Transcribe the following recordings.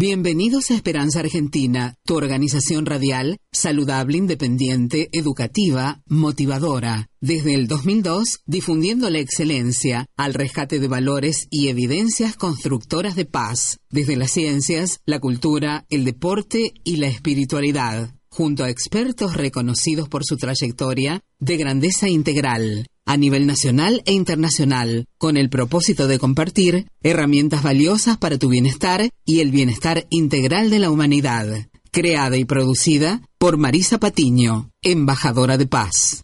Bienvenidos a Esperanza Argentina, tu organización radial, saludable, independiente, educativa, motivadora. Desde el 2002, difundiendo la excelencia al rescate de valores y evidencias constructoras de paz, desde las ciencias, la cultura, el deporte y la espiritualidad, junto a expertos reconocidos por su trayectoria de grandeza integral a nivel nacional e internacional, con el propósito de compartir herramientas valiosas para tu bienestar y el bienestar integral de la humanidad. Creada y producida por Marisa Patiño, embajadora de paz.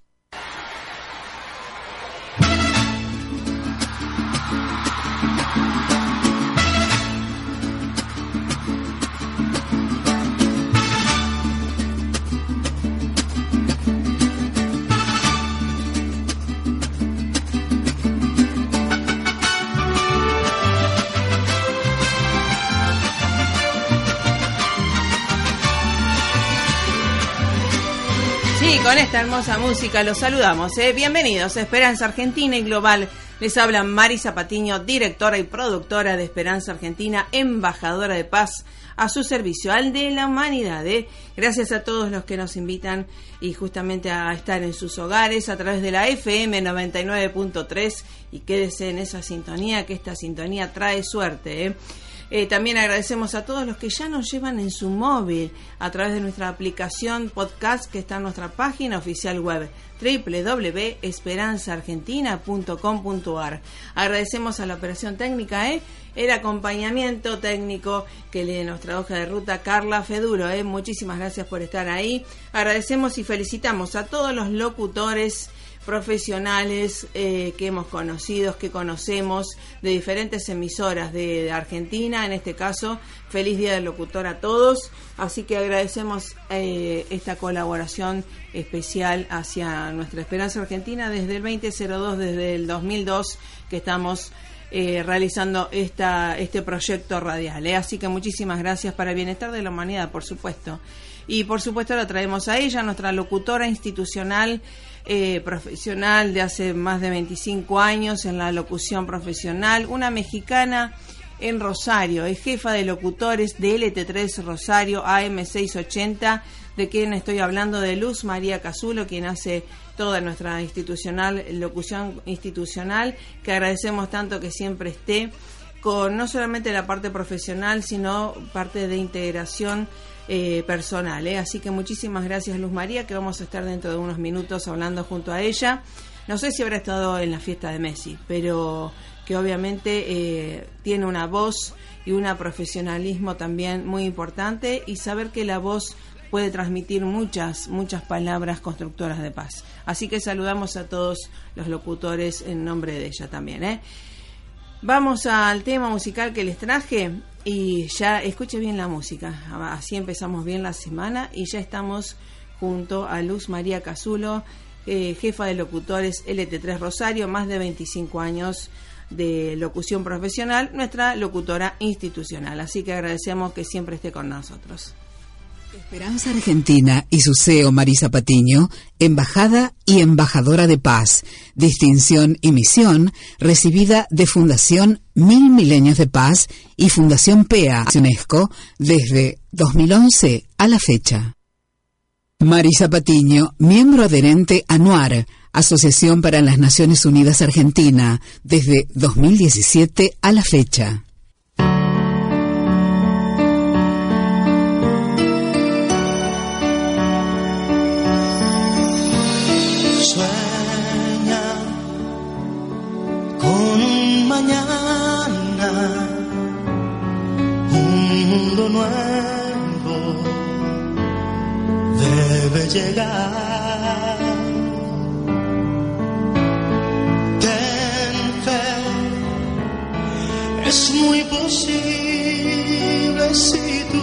Con esta hermosa música los saludamos. ¿eh? Bienvenidos a Esperanza Argentina y Global. Les habla Mari Zapatiño, directora y productora de Esperanza Argentina, embajadora de paz a su servicio, al de la humanidad. ¿eh? Gracias a todos los que nos invitan y justamente a estar en sus hogares a través de la FM 99.3 y quédese en esa sintonía, que esta sintonía trae suerte. ¿eh? Eh, también agradecemos a todos los que ya nos llevan en su móvil a través de nuestra aplicación podcast que está en nuestra página oficial web www.esperanzaargentina.com.ar. Agradecemos a la operación técnica, ¿eh? el acompañamiento técnico que le nuestra hoja de ruta Carla Feduro. ¿eh? Muchísimas gracias por estar ahí. Agradecemos y felicitamos a todos los locutores profesionales eh, que hemos conocido, que conocemos de diferentes emisoras de, Argentina, en este caso, feliz día del locutor a todos, así que agradecemos eh, esta colaboración especial hacia nuestra Esperanza Argentina desde el 2002, desde el 2002 que estamos eh, realizando esta, este proyecto radial. Así que muchísimas gracias para el bienestar de la humanidad, por supuesto. Y por supuesto la traemos a ella, nuestra locutora institucional eh, profesional de hace más de 25 años en la locución profesional, una mexicana en Rosario, es jefa de locutores de LT3 Rosario AM680, de quien estoy hablando de Luz María Casulo, quien hace toda nuestra institucional, locución institucional, que agradecemos tanto que siempre esté con no solamente la parte profesional, sino parte de integración eh, personal. ¿eh? Así que muchísimas gracias Luz María, que vamos a estar dentro de unos minutos hablando junto a ella. No sé si habrá estado en la fiesta de Messi, pero que obviamente eh, tiene una voz y un profesionalismo también muy importante y saber que la voz puede transmitir muchas, muchas palabras constructoras de paz. Así que saludamos a todos los locutores en nombre de ella también. ¿eh? Vamos al tema musical que les traje. Y ya escuche bien la música, así empezamos bien la semana y ya estamos junto a Luz María Casulo, eh, jefa de locutores LT3 Rosario, más de 25 años de locución profesional, nuestra locutora institucional. Así que agradecemos que siempre esté con nosotros. Esperanza Argentina y su CEO Marisa Patiño, embajada y embajadora de paz, distinción y misión recibida de Fundación Mil Milenios de Paz y Fundación PEA UNESCO desde 2011 a la fecha. Marisa Patiño, miembro adherente a NUAR, Asociación para las Naciones Unidas Argentina, desde 2017 a la fecha. llegar. Es muy posible si tú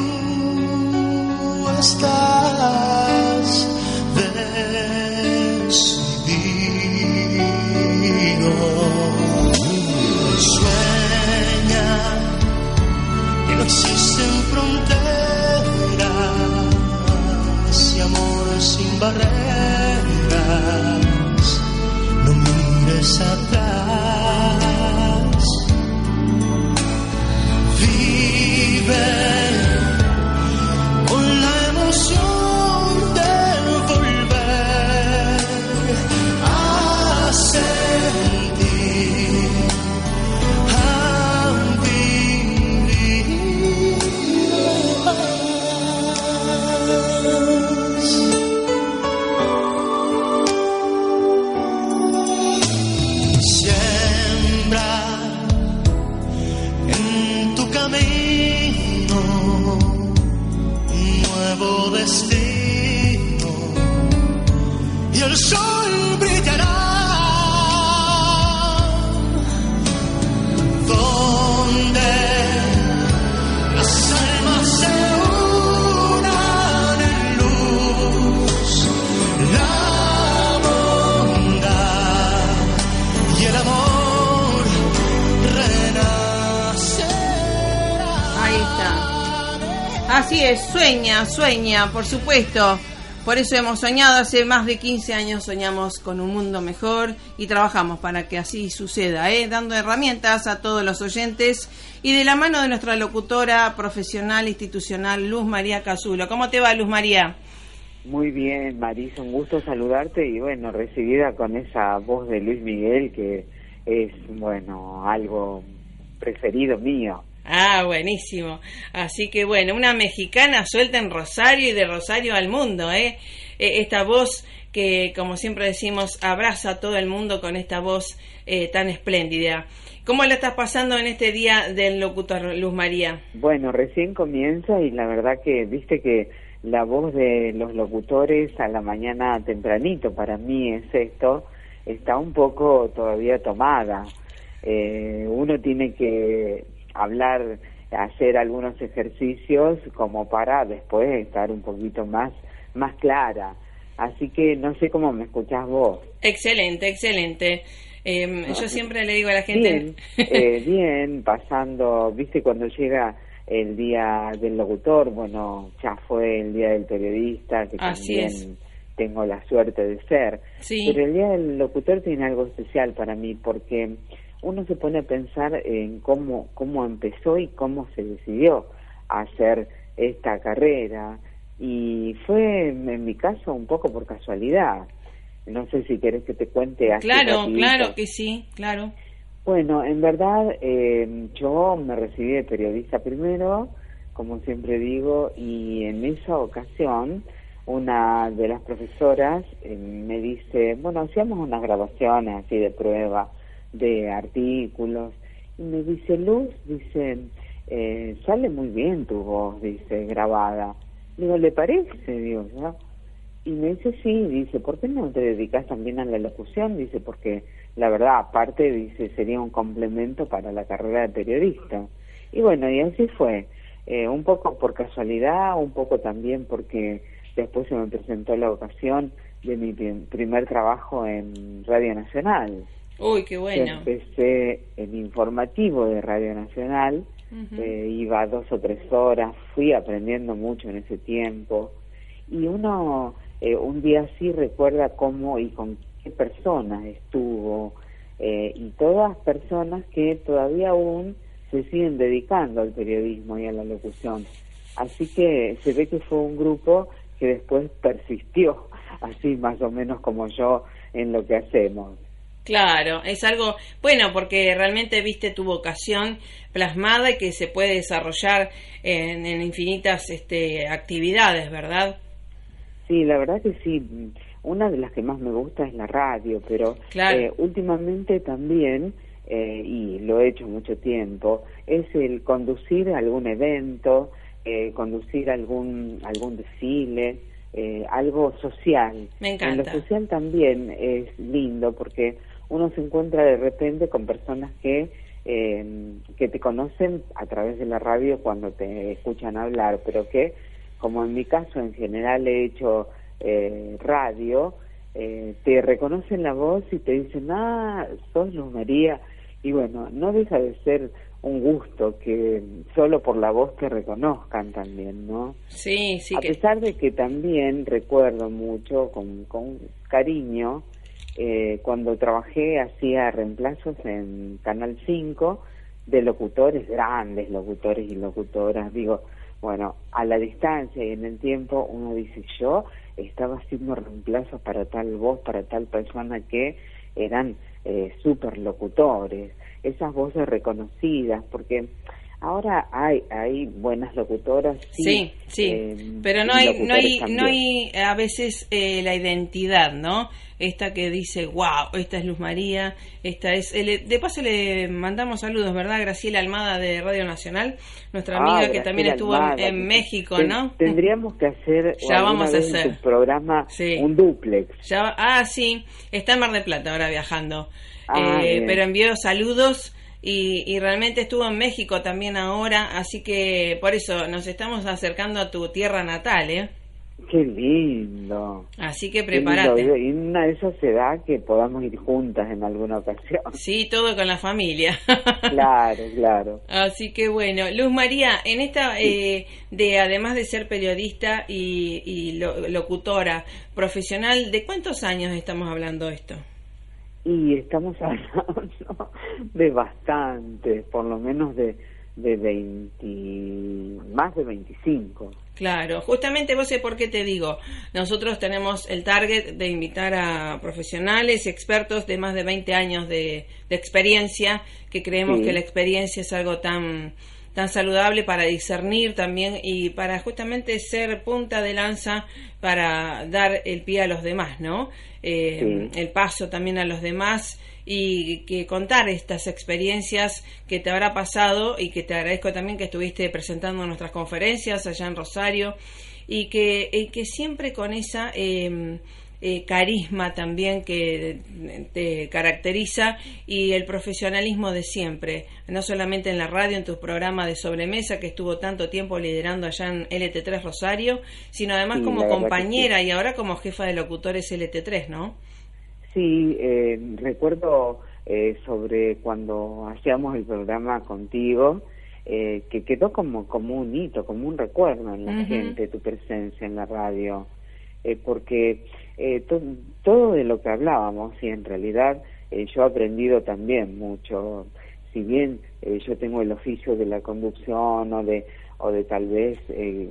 estás Así es, sueña, sueña, por supuesto. Por eso hemos soñado, hace más de 15 años soñamos con un mundo mejor y trabajamos para que así suceda, ¿eh? dando herramientas a todos los oyentes y de la mano de nuestra locutora profesional institucional Luz María Casulo. ¿Cómo te va Luz María? Muy bien, Marisa, un gusto saludarte y bueno, recibida con esa voz de Luis Miguel que es, bueno, algo preferido mío. Ah, buenísimo. Así que bueno, una mexicana suelta en Rosario y de Rosario al mundo, ¿eh? Eh, Esta voz que, como siempre decimos, abraza a todo el mundo con esta voz eh, tan espléndida. ¿Cómo la estás pasando en este día del locutor, Luz María? Bueno, recién comienza y la verdad que viste que la voz de los locutores a la mañana tempranito, para mí es esto, está un poco todavía tomada. Eh, uno tiene que hablar, hacer algunos ejercicios como para después estar un poquito más, más clara. Así que no sé cómo me escuchás vos. Excelente, excelente. Eh, yo siempre le digo a la gente... Bien, eh, bien, pasando, viste, cuando llega el día del locutor, bueno, ya fue el día del periodista, que Así también es. tengo la suerte de ser. Sí. Pero el día del locutor tiene algo especial para mí, porque uno se pone a pensar en cómo, cómo empezó y cómo se decidió a hacer esta carrera. Y fue, en mi caso, un poco por casualidad. No sé si querés que te cuente así Claro, rapidito. claro que sí, claro. Bueno, en verdad eh, yo me recibí de periodista primero, como siempre digo, y en esa ocasión una de las profesoras eh, me dice, bueno, hacíamos unas grabaciones así de prueba de artículos, y me dice, Luz, dice, eh, sale muy bien tu voz, dice, grabada. Digo, ¿le parece? Digo, ¿ya? Y me dice, sí, dice, ¿por qué no te dedicas también a la locución? Dice, porque la verdad, aparte, dice, sería un complemento para la carrera de periodista. Y bueno, y así fue. Eh, un poco por casualidad, un poco también porque después se me presentó la ocasión de mi prim- primer trabajo en Radio Nacional. Uy, qué bueno. Empecé en informativo de Radio Nacional, eh, iba dos o tres horas, fui aprendiendo mucho en ese tiempo y uno eh, un día sí recuerda cómo y con qué personas estuvo eh, y todas personas que todavía aún se siguen dedicando al periodismo y a la locución. Así que se ve que fue un grupo que después persistió, así más o menos como yo en lo que hacemos. Claro, es algo bueno porque realmente viste tu vocación plasmada y que se puede desarrollar en, en infinitas este, actividades, ¿verdad? Sí, la verdad que sí. Una de las que más me gusta es la radio, pero Claro. eh, últimamente también, eh, y lo he hecho mucho tiempo, es el conducir algún evento, eh, conducir algún algún desfile, eh, algo social. Me En lo encanta. social también es lindo porque uno se encuentra de repente con personas que eh, que te conocen a través de la radio cuando te escuchan hablar, pero que, como en mi caso en general he hecho eh, radio, eh, te reconocen la voz y te dicen, ah, sos Luz María. Y bueno, no deja de ser un gusto que solo por la voz te reconozcan también, ¿no? Sí, sí a que pesar de que también recuerdo mucho con, con cariño eh, cuando trabajé hacía reemplazos en Canal 5 de locutores grandes locutores y locutoras. Digo bueno a la distancia y en el tiempo uno dice yo estaba haciendo reemplazos para tal voz para tal persona que eran eh, super locutores esas voces reconocidas porque Ahora hay hay buenas locutoras, sí, sí, sí, eh, pero no hay no hay no hay a veces eh, la identidad, ¿no? Esta que dice, wow, esta es Luz María, esta es. eh, de paso le mandamos saludos, ¿verdad? Graciela Almada de Radio Nacional, nuestra Ah, amiga que también estuvo en- Almada, en, que- México, ten- ¿no? Tendríamos que hacer Ya vamos a hacer. tu programa Sí. un duplex. Ya ah, sí, está en Mar del Plata ahora viajando. Ah, Eh, pero envió saludos y, y realmente estuvo en México también ahora, así que por eso nos estamos acercando a tu tierra natal, ¿eh? Qué lindo. Así que prepárate. Y una de esas se da que podamos ir juntas en alguna ocasión. Sí, todo con la familia. Claro, claro. Así que bueno, Luz María, en esta, eh, de además de ser periodista y, y lo- locutora profesional, ¿de cuántos años estamos hablando esto? Y estamos hablando de bastante, por lo menos de, de 20, más de 25. Claro, justamente vos sé por qué te digo. Nosotros tenemos el target de invitar a profesionales, expertos de más de 20 años de, de experiencia, que creemos Sí. que la experiencia es algo tan tan saludable para discernir también y para justamente ser punta de lanza para dar el pie a los demás, ¿no? Eh, Sí. El paso también a los demás y que contar estas experiencias que te habrá pasado y que te agradezco también que estuviste presentando nuestras conferencias allá en Rosario y que, y que siempre con esa eh, eh, carisma también que te caracteriza y el profesionalismo de siempre, no solamente en la radio, en tu programa de sobremesa que estuvo tanto tiempo liderando allá en LT3 Rosario, sino además Sí, como compañera y ahora como jefa de locutores LT3, ¿no? Sí, eh, recuerdo eh, sobre cuando hacíamos el programa contigo, eh, que quedó como, como un hito, como un recuerdo en la gente, tu presencia en la radio, eh, porque eh, to- todo de lo que hablábamos, y en realidad eh, yo he aprendido también mucho, si bien eh, yo tengo el oficio de la conducción o de, o de tal vez eh,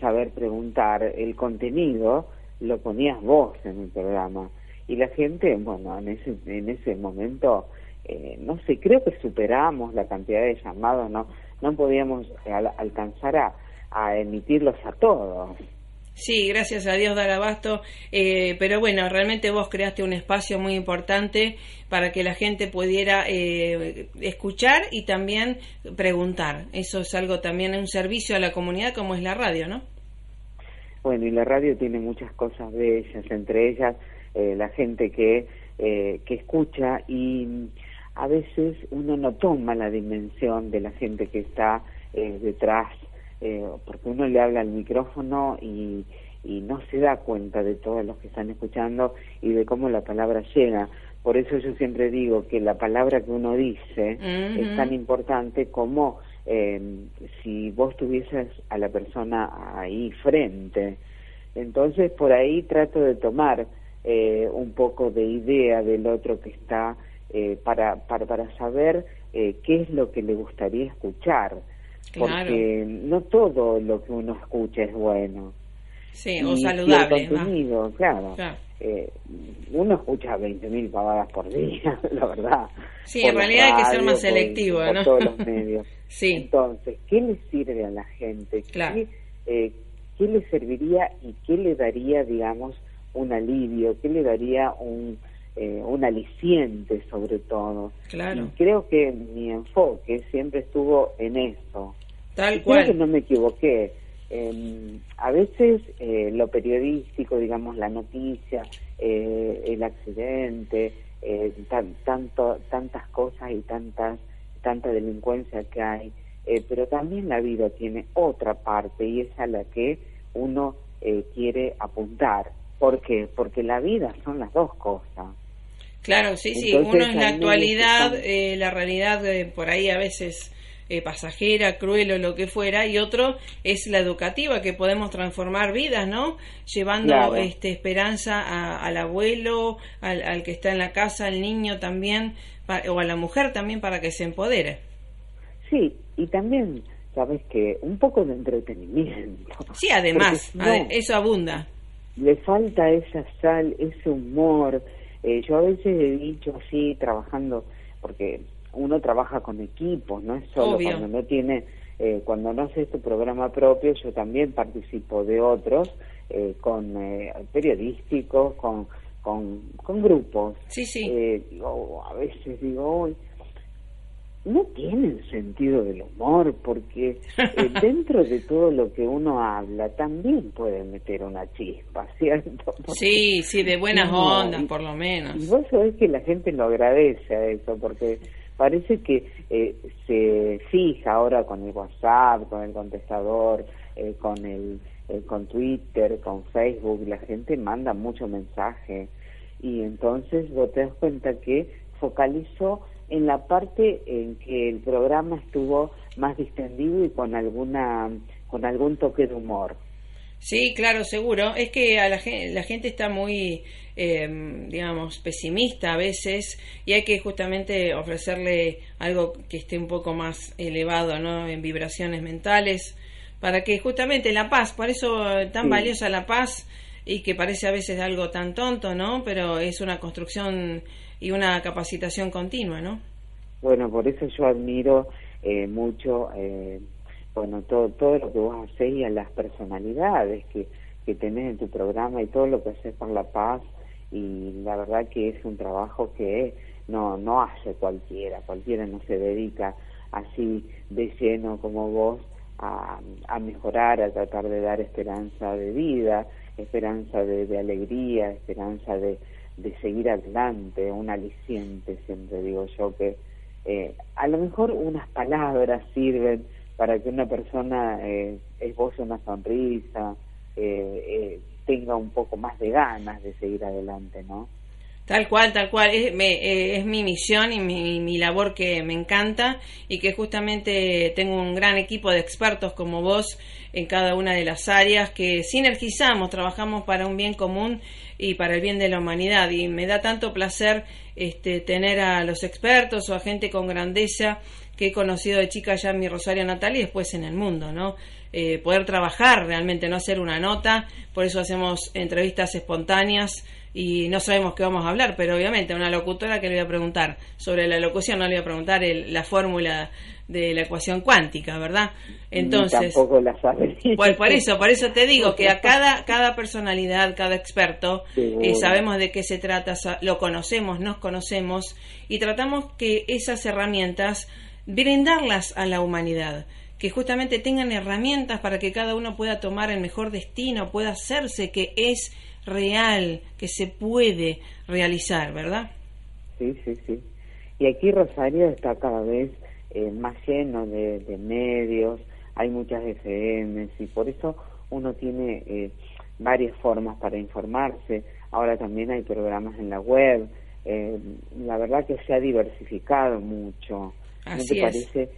saber preguntar, el contenido lo ponías vos en el programa. Y la gente, bueno, en ese, en ese momento, eh, no sé, creo que superamos la cantidad de llamados, no, no podíamos al- alcanzar a, a emitirlos a todos. Sí, gracias a Dios dar abasto, eh, pero bueno, realmente vos creaste un espacio muy importante para que la gente pudiera eh, escuchar y también preguntar. Eso es algo también, un servicio a la comunidad como es la radio, ¿no? Bueno, y la radio tiene muchas cosas bellas, entre ellas eh, la gente que, eh, que escucha y mm, a veces uno no toma la dimensión de la gente que está eh, detrás, eh, porque uno le habla al micrófono y, y no se da cuenta de todos los que están escuchando y de cómo la palabra llega. Por eso yo siempre digo que la palabra que uno dice es tan importante como eh, si vos tuvieses a la persona ahí frente. Entonces por ahí trato de tomar eh, un poco de idea del otro que está eh, para, para, para saber eh, qué es lo que le gustaría escuchar. Claro. Porque no todo lo que uno escucha es bueno. Sí, Y- o saludable. el claro. Claro. Eh, uno escucha 20.000 pavadas por día, la verdad. Sí, en realidad hay que ser más selectivo, por ¿no? todos los medios. Sí. Entonces, ¿qué le sirve a la gente? Claro. ¿Qué, eh, ¿Qué le serviría y qué le daría, digamos, un alivio? ¿Qué le daría un, eh, un aliciente, sobre todo? Claro. Y creo que mi enfoque siempre estuvo en eso. Tal Y creo que cual. no me equivoqué. Eh, a veces eh, lo periodístico, digamos, la noticia, eh, el accidente, eh, tan- tanto, tantas cosas y tantas, tanta delincuencia que hay, eh, pero también la vida tiene otra parte y es a la que uno eh, quiere apuntar. ¿Por qué? Porque la vida son las dos cosas. Claro, sí, sí. Uno es la actualidad, eh, la realidad eh, por ahí a veces eh, pasajera, cruel o lo que fuera, y otro es la educativa, que podemos transformar vidas, ¿no? Llevando Claro. este, esperanza a- al abuelo, al, al que está en la casa, al niño también, o a la mujer también para que se empodere. Sí, y también, sabes que un poco de entretenimiento. Sí, además, no, eso abunda. le falta esa sal, ese humor. Eh, yo a veces he dicho así, trabajando, porque uno trabaja con equipos, no es solo cuando no tiene, eh, cuando no hace este programa propio, yo también participo de otros, eh, con eh, periodísticos, con, con, con grupos. Sí, sí. a veces digo, no tienen sentido del humor porque eh, dentro de todo lo que uno habla también puede meter una chispa, ¿cierto? Sí, sí, de buenas ondas por lo menos. Y vos sabés que la gente lo agradece a eso porque parece que eh, se fija ahora con el WhatsApp, con el contestador, eh, con el con Twitter, con Facebook, la gente manda mucho mensaje y entonces vos te das cuenta que focalizó en la parte en que el programa estuvo más distendido y con alguna con algún toque de humor. Sí, claro, seguro. Es que a la, gente, la gente está muy, em, digamos, pesimista a veces y hay que justamente ofrecerle algo que esté un poco más elevado, ¿no? En vibraciones mentales, para que justamente la paz, por eso tan valiosa la paz y que parece a veces algo tan tonto, ¿no? Pero es una construcción y una capacitación continua, ¿no? Bueno, por eso yo admiro eh, mucho, eh, bueno, todo, todo lo que vos hacés y a las personalidades que, que tenés en tu programa y todo lo que haces por la paz y la verdad que es un trabajo que no, no hace cualquiera, cualquiera no se dedica así de lleno como vos a, a mejorar, a tratar de dar esperanza de vida, esperanza de, de alegría, esperanza de, de seguir adelante, un aliciente, siempre digo yo, que eh, a lo mejor unas palabras sirven para que una persona eh, esboce una sonrisa, eh, eh, tenga un poco más de ganas de seguir adelante, ¿no? Tal cual, tal cual. Es, es mi misión y mi, mi, labor que me encanta y que justamente tengo un gran equipo de expertos como vos en cada una de las áreas que sinergizamos, trabajamos para un bien común y para el bien de la humanidad. Y me da tanto placer este, tener a los expertos o a gente con grandeza que he conocido de chica ya en mi Rosario natal y después en el mundo, ¿no? Eh, poder trabajar realmente, no hacer una nota, por eso hacemos entrevistas espontáneas y no sabemos qué vamos a hablar, pero obviamente a una locutora que le voy a preguntar sobre la locución, no le voy a preguntar la fórmula de la ecuación cuántica, ¿verdad? Entonces, tampoco la sabe. Pues por eso, por eso te digo que a cada cada personalidad, cada experto, eh, sabemos de qué se trata, lo conocemos, nos conocemos y tratamos que esas herramientas brindarlas a la humanidad que justamente tengan herramientas para que cada uno pueda tomar el mejor destino, pueda hacerse que es real, que se puede realizar, ¿verdad? Sí, sí, sí. Y aquí Rosario está cada vez eh, más lleno de, medios, hay muchas FMs y por eso uno tiene eh, varias formas para informarse. Ahora también hay programas en la web. Eh, la verdad que se ha diversificado mucho. ¿No te parece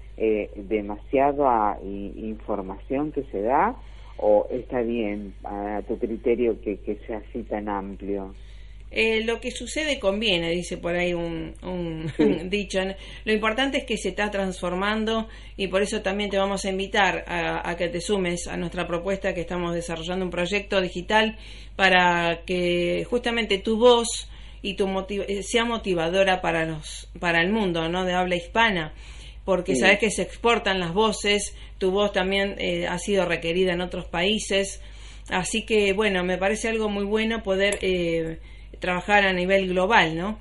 demasiada información que se da o está bien a tu criterio que, que sea así tan amplio? Eh, lo que sucede conviene, dice por ahí un, dicho. Lo importante es que se está transformando y por eso también te vamos a invitar a, que te sumes a nuestra propuesta que estamos desarrollando un proyecto digital para que justamente tu voz y tu eh, sea motivadora para los para el mundo, ¿no? De habla hispana porque sabes que se exportan las voces, tu voz también eh, ha sido requerida en otros países, así que bueno, me parece algo muy bueno poder eh, trabajar a nivel global, ¿no?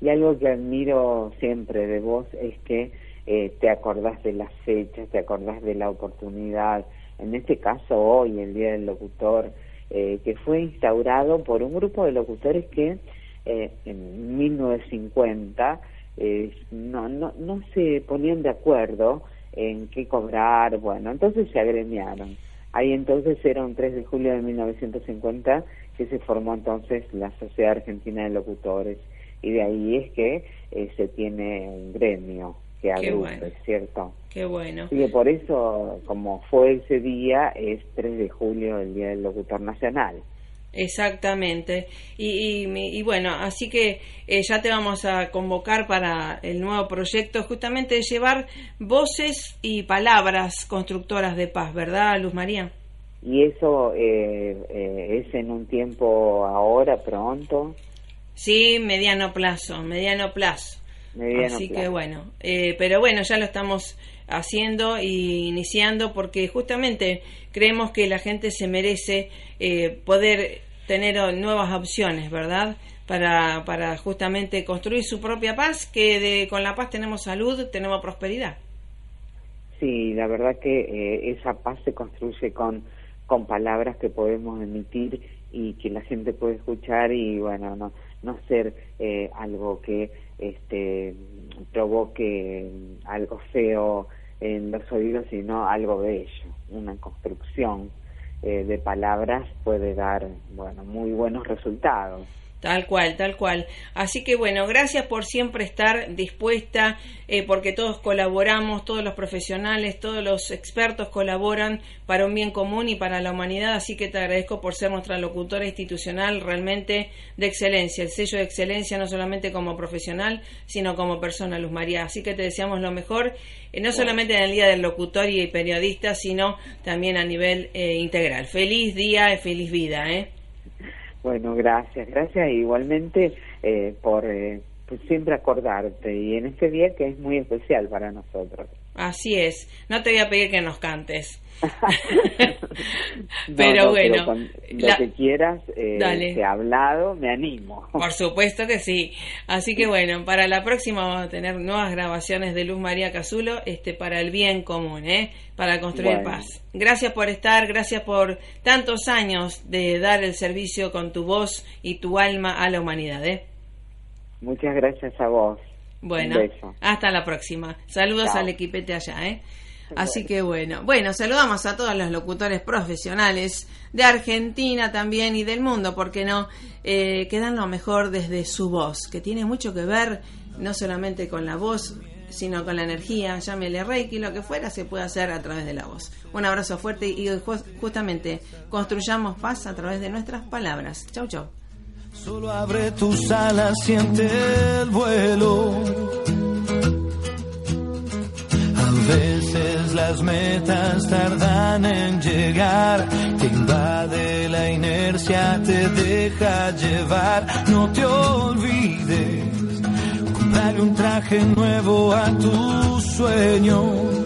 Y algo que admiro siempre de vos es que eh, te acordás de las fechas, te acordás de la oportunidad. En este caso, hoy, el Día del Locutor, eh, que fue instaurado por un grupo de locutores que eh, en 1950 no, no, no se ponían de acuerdo en qué cobrar, bueno, entonces se agremiaron. Ahí entonces era un 3 de julio de 1950 que se formó entonces la Sociedad Argentina de Locutores y de ahí es que eh, se tiene un gremio que agrupa, ¿cierto? Qué bueno. Y por eso, como fue ese día, es 3 de julio el Día del Locutor Nacional. Exactamente. Y, y, bueno, así que eh, ya te vamos a convocar para el nuevo proyecto, justamente de llevar voces y palabras constructoras de paz, ¿verdad, Luz María? y eso eh, eh, es en un tiempo ahora, pronto. Sí, mediano plazo, mediano plazo. Así que bueno, eh, pero bueno, ya lo estamos haciendo y iniciando porque justamente creemos que la gente se merece eh, poder tener nuevas opciones, ¿verdad? Para, para justamente construir su propia paz, que de, con la paz tenemos salud, tenemos prosperidad. Sí, la verdad que eh, esa paz se construye con, con palabras que podemos emitir y que la gente puede escuchar y bueno, no, no ser eh, algo que este, provoque algo feo en los oídos, sino algo bello, una construcción eh, de palabras puede dar, bueno, muy buenos resultados. Tal cual, tal cual. Así que bueno, gracias por siempre estar dispuesta, eh, porque todos colaboramos, todos los profesionales, todos los expertos colaboran para un bien común y para la humanidad. Así que te agradezco por ser nuestra locutora institucional realmente de excelencia, el sello de excelencia no solamente como profesional, sino como persona, Luz María. Así que te deseamos lo mejor, eh, no solamente en el Día del Locutor y Periodista, sino también a nivel eh, integral. Feliz día y feliz vida, ¿eh? Bueno, gracias, gracias igualmente eh, por eh, pues siempre acordarte y en este día que es muy especial para nosotros. Así es, no te voy a pedir que nos cantes. pero bueno, lo que quieras, eh, he hablado, me animo. Por supuesto que sí. Así que bueno, para la próxima vamos a tener nuevas grabaciones de Luz María Casulo, este, para el bien común, ¿eh? para construir paz. Gracias por estar, gracias por tantos años de dar el servicio con tu voz y tu alma a la humanidad. ¿eh? Muchas gracias a vos. Bueno, hasta la próxima. Saludos al equipete allá, ¿eh? Así que bueno, bueno, saludamos a todos los locutores profesionales de Argentina también y del mundo, porque no, eh, que dan lo mejor desde su voz, que tiene mucho que ver no solamente con la voz, sino con la energía, llámele Reiki, lo que fuera, se puede hacer a través de la voz. Un abrazo fuerte y justamente construyamos paz a través de nuestras palabras. Chau, chau. Solo abre tus alas, siente el vuelo. A veces las metas tardan en llegar, te invade la inercia, te deja llevar, no te olvides, comprarle un traje nuevo a tus sueños.